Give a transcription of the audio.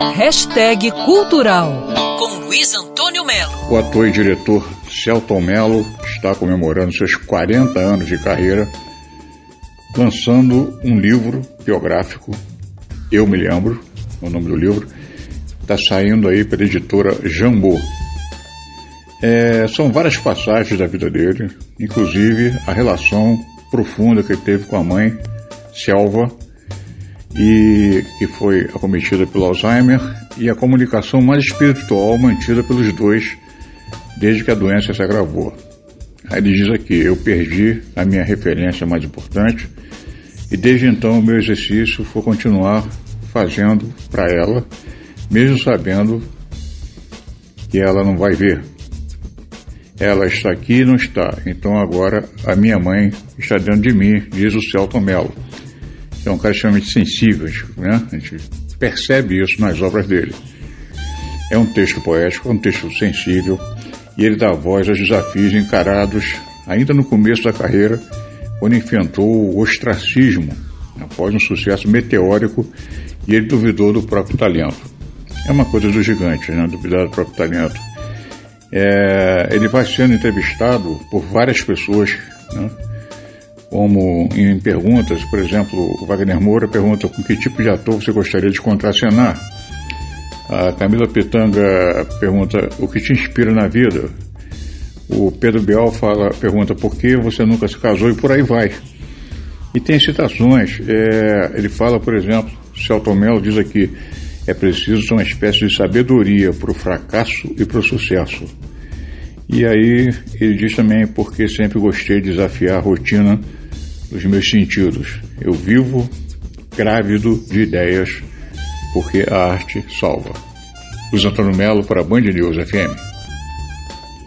Hashtag Cultural com Luiz Antônio Melo. O ator e diretor Celton Melo está comemorando seus 40 anos de carreira, lançando um livro biográfico, Eu Me Lembro, é o nome do livro, está saindo aí pela editora Jambô. É, são várias passagens da vida dele, inclusive a relação profunda que ele teve com a mãe, Selva, e que foi acometida pelo Alzheimer, e a comunicação mais espiritual mantida pelos dois desde que a doença se agravou. Aí ele diz aqui: Eu perdi a minha referência mais importante, e desde então o meu exercício foi continuar fazendo para ela, mesmo sabendo que ela não vai ver. Ela está aqui e não está, então agora a minha mãe está dentro de mim, diz o Celton Mello é um cara extremamente sensível, né? A gente percebe isso nas obras dele. É um texto poético, é um texto sensível, e ele dá voz aos desafios encarados ainda no começo da carreira, quando enfrentou o ostracismo, após um sucesso meteórico, e ele duvidou do próprio talento. É uma coisa do gigante, né? Duvidar do próprio talento. É, ele vai sendo entrevistado por várias pessoas, né? Como em perguntas, por exemplo, o Wagner Moura pergunta com que tipo de ator você gostaria de contracenar. A Camila Pitanga pergunta o que te inspira na vida. O Pedro Bial fala, pergunta por que você nunca se casou e por aí vai. E tem citações. É, ele fala, por exemplo, Celton Mello diz aqui, é preciso uma espécie de sabedoria para o fracasso e para o sucesso. E aí ele diz também porque sempre gostei de desafiar a rotina dos meus sentidos. Eu vivo grávido de ideias, porque a arte salva. Luiz Antônio Melo para a Band News FM.